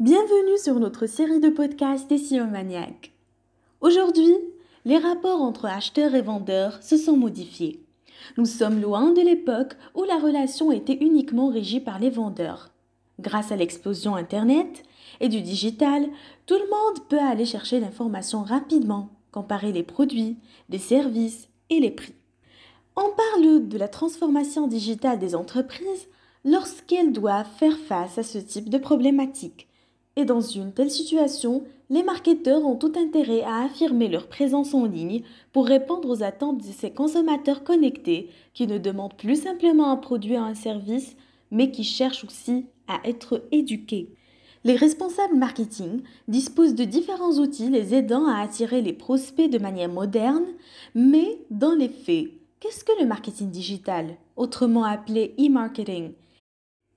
Bienvenue sur notre série de podcasts SEO Maniac. Aujourd'hui, les rapports entre acheteurs et vendeurs se sont modifiés. Nous sommes loin de l'époque où la relation était uniquement régie par les vendeurs. Grâce à l'explosion Internet et du digital, tout le monde peut aller chercher l'information rapidement, comparer les produits, les services et les prix. On parle de la transformation digitale des entreprises lorsqu'elles doivent faire face à ce type de problématique et dans une telle situation, les marketeurs ont tout intérêt à affirmer leur présence en ligne pour répondre aux attentes de ces consommateurs connectés qui ne demandent plus simplement un produit ou un service, mais qui cherchent aussi à être éduqués. Les responsables marketing disposent de différents outils les aidant à attirer les prospects de manière moderne, mais dans les faits, qu'est-ce que le marketing digital, autrement appelé e-marketing,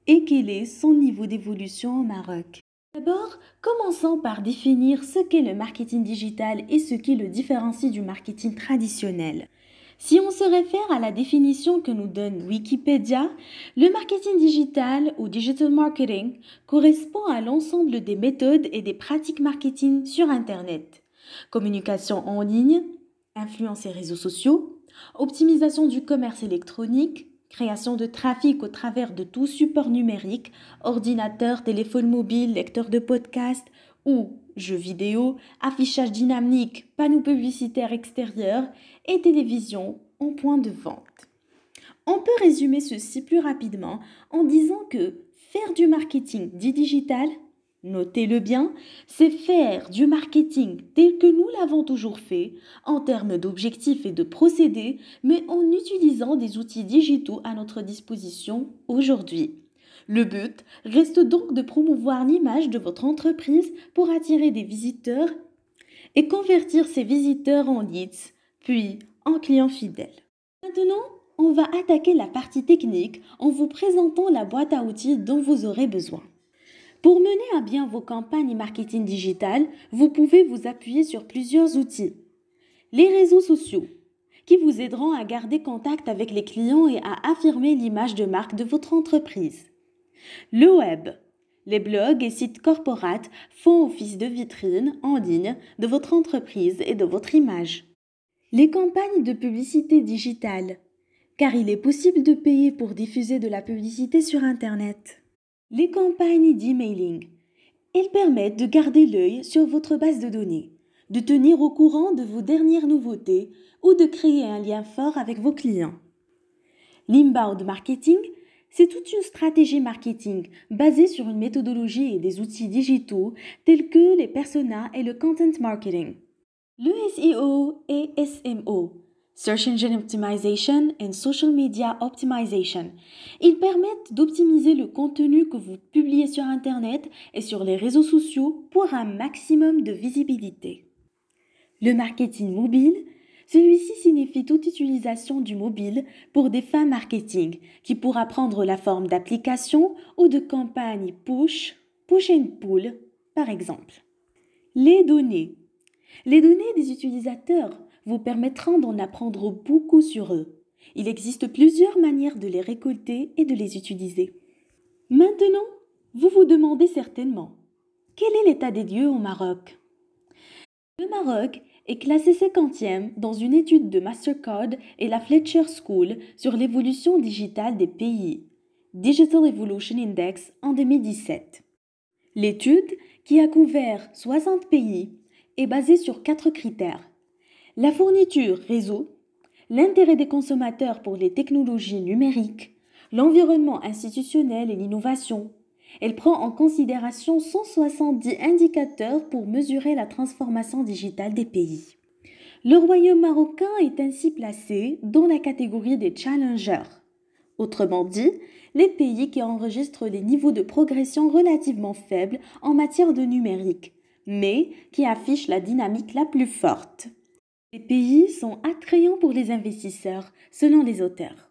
et quel est son niveau d'évolution au Maroc? D'abord, commençons par définir ce qu'est le marketing digital et ce qui le différencie du marketing traditionnel. Si on se réfère à la définition que nous donne Wikipédia, le marketing digital ou digital marketing correspond à l'ensemble des méthodes et des pratiques marketing sur Internet. Communication en ligne, influence et réseaux sociaux, optimisation du commerce électronique, création de trafic au travers de tout support numérique, ordinateur, téléphone mobile, lecteur de podcast ou jeux vidéo, affichage dynamique, panneaux publicitaires extérieurs et télévision en point de vente. On peut résumer ceci plus rapidement en disant que faire du marketing dit digital Notez-le bien, c'est faire du marketing tel que nous l'avons toujours fait, en termes d'objectifs et de procédés, mais en utilisant des outils digitaux à notre disposition aujourd'hui. Le but reste donc de promouvoir l'image de votre entreprise pour attirer des visiteurs et convertir ces visiteurs en leads, puis en clients fidèles. Maintenant, on va attaquer la partie technique en vous présentant la boîte à outils dont vous aurez besoin. Pour mener à bien vos campagnes marketing digital, vous pouvez vous appuyer sur plusieurs outils. Les réseaux sociaux, qui vous aideront à garder contact avec les clients et à affirmer l'image de marque de votre entreprise. Le web. Les blogs et sites corporates font office de vitrine en ligne de votre entreprise et de votre image. Les campagnes de publicité digitale, car il est possible de payer pour diffuser de la publicité sur Internet. Les campagnes d'emailing. Elles permettent de garder l'œil sur votre base de données, de tenir au courant de vos dernières nouveautés ou de créer un lien fort avec vos clients. L'inbound marketing, c'est toute une stratégie marketing basée sur une méthodologie et des outils digitaux tels que les personas et le content marketing. Le SEO et SMO, Search Engine Optimization and Social Media Optimization. Ils permettent d'optimiser le contenu que vous publiez sur Internet et sur les réseaux sociaux pour un maximum de visibilité. Le marketing mobile, celui-ci signifie toute utilisation du mobile pour des fins marketing qui pourra prendre la forme d'applications ou de campagnes push, push and pull par exemple. Les données. Les données des utilisateurs vous permettront d'en apprendre beaucoup sur eux. Il existe plusieurs manières de les récolter et de les utiliser. Maintenant, vous vous demandez certainement, quel est l'état des lieux au Maroc? Le Maroc est classé 50e dans une étude de Mastercard et la Fletcher School sur l'évolution digitale des pays, Digital Evolution Index en 2017. L'étude, qui a couvert 60 pays, est basée sur quatre critères la fourniture réseau, l'intérêt des consommateurs pour les technologies numériques, l'environnement institutionnel et l'innovation. Elle prend en considération 170 indicateurs pour mesurer la transformation digitale des pays. Le royaume marocain est ainsi placé dans la catégorie des challengers. Autrement dit, les pays qui enregistrent des niveaux de progression relativement faibles en matière de numérique, mais qui affichent la dynamique la plus forte. Les pays sont attrayants pour les investisseurs, selon les auteurs.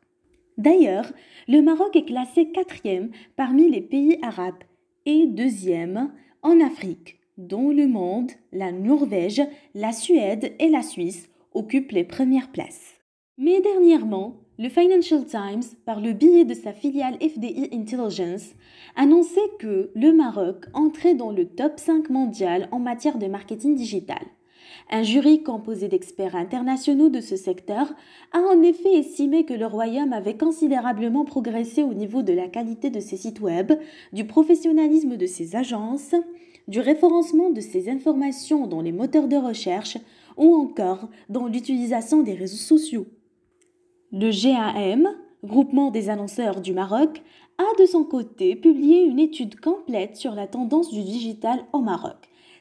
D'ailleurs, le Maroc est classé quatrième parmi les pays arabes et deuxième en Afrique, dont le monde, la Norvège, la Suède et la Suisse occupent les premières places. Mais dernièrement, Le Financial Times, par le biais de sa filiale FDI Intelligence, annonçait que le Maroc entrait dans le top 5 mondial en matière de marketing digital. Un jury composé d'experts internationaux de ce secteur a en effet estimé que le Royaume avait considérablement progressé au niveau de la qualité de ses sites web, du professionnalisme de ses agences, du référencement de ses informations dans les moteurs de recherche ou encore dans l'utilisation des réseaux sociaux. Le GAM, Groupement des annonceurs du Maroc, a de son côté publié une étude complète sur la tendance du digital au Maroc.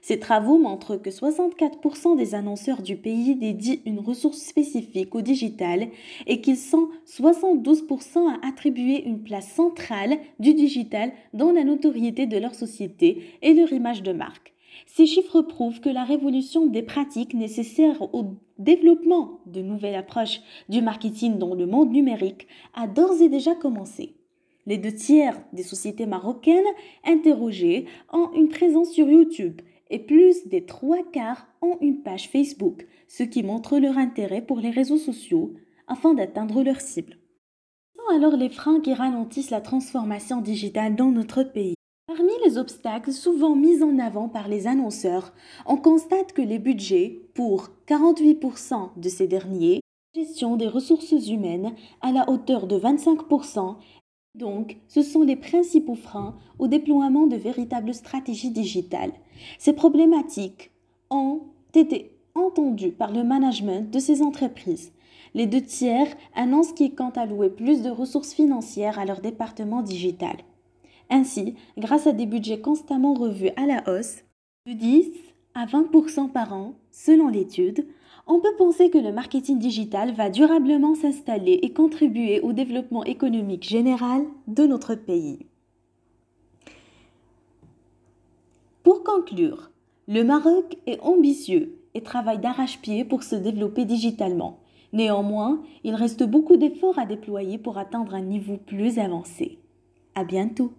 Ces travaux montrent que 64% des annonceurs du pays dédient une ressource spécifique au digital et qu'ils sont 72% à attribuer une place centrale du digital dans la notoriété de leur société et leur image de marque. Ces chiffres prouvent que la révolution des pratiques nécessaires au développement de nouvelles approches du marketing dans le monde numérique a d'ores et déjà commencé. Les deux tiers des sociétés marocaines interrogées ont une présence sur YouTube et plus des trois quarts ont une page Facebook, ce qui montre leur intérêt pour les réseaux sociaux afin d'atteindre leur cible. sont alors les freins qui ralentissent la transformation digitale dans notre pays? Parmi les obstacles souvent mis en avant par les annonceurs, on constate que les budgets pour 48% de ces derniers, gestion des ressources humaines à la hauteur de 25%, donc ce sont les principaux freins au déploiement de véritables stratégies digitales. Ces problématiques ont été entendues par le management de ces entreprises. Les deux tiers annoncent qu'ils comptent allouer plus de ressources financières à leur département digital. Ainsi, grâce à des budgets constamment revus à la hausse, de 10 à 20% par an, selon l'étude, on peut penser que le marketing digital va durablement s'installer et contribuer au développement économique général de notre pays. Pour conclure, le Maroc est ambitieux et travaille d'arrache-pied pour se développer digitalement. Néanmoins, il reste beaucoup d'efforts à déployer pour atteindre un niveau plus avancé. À bientôt!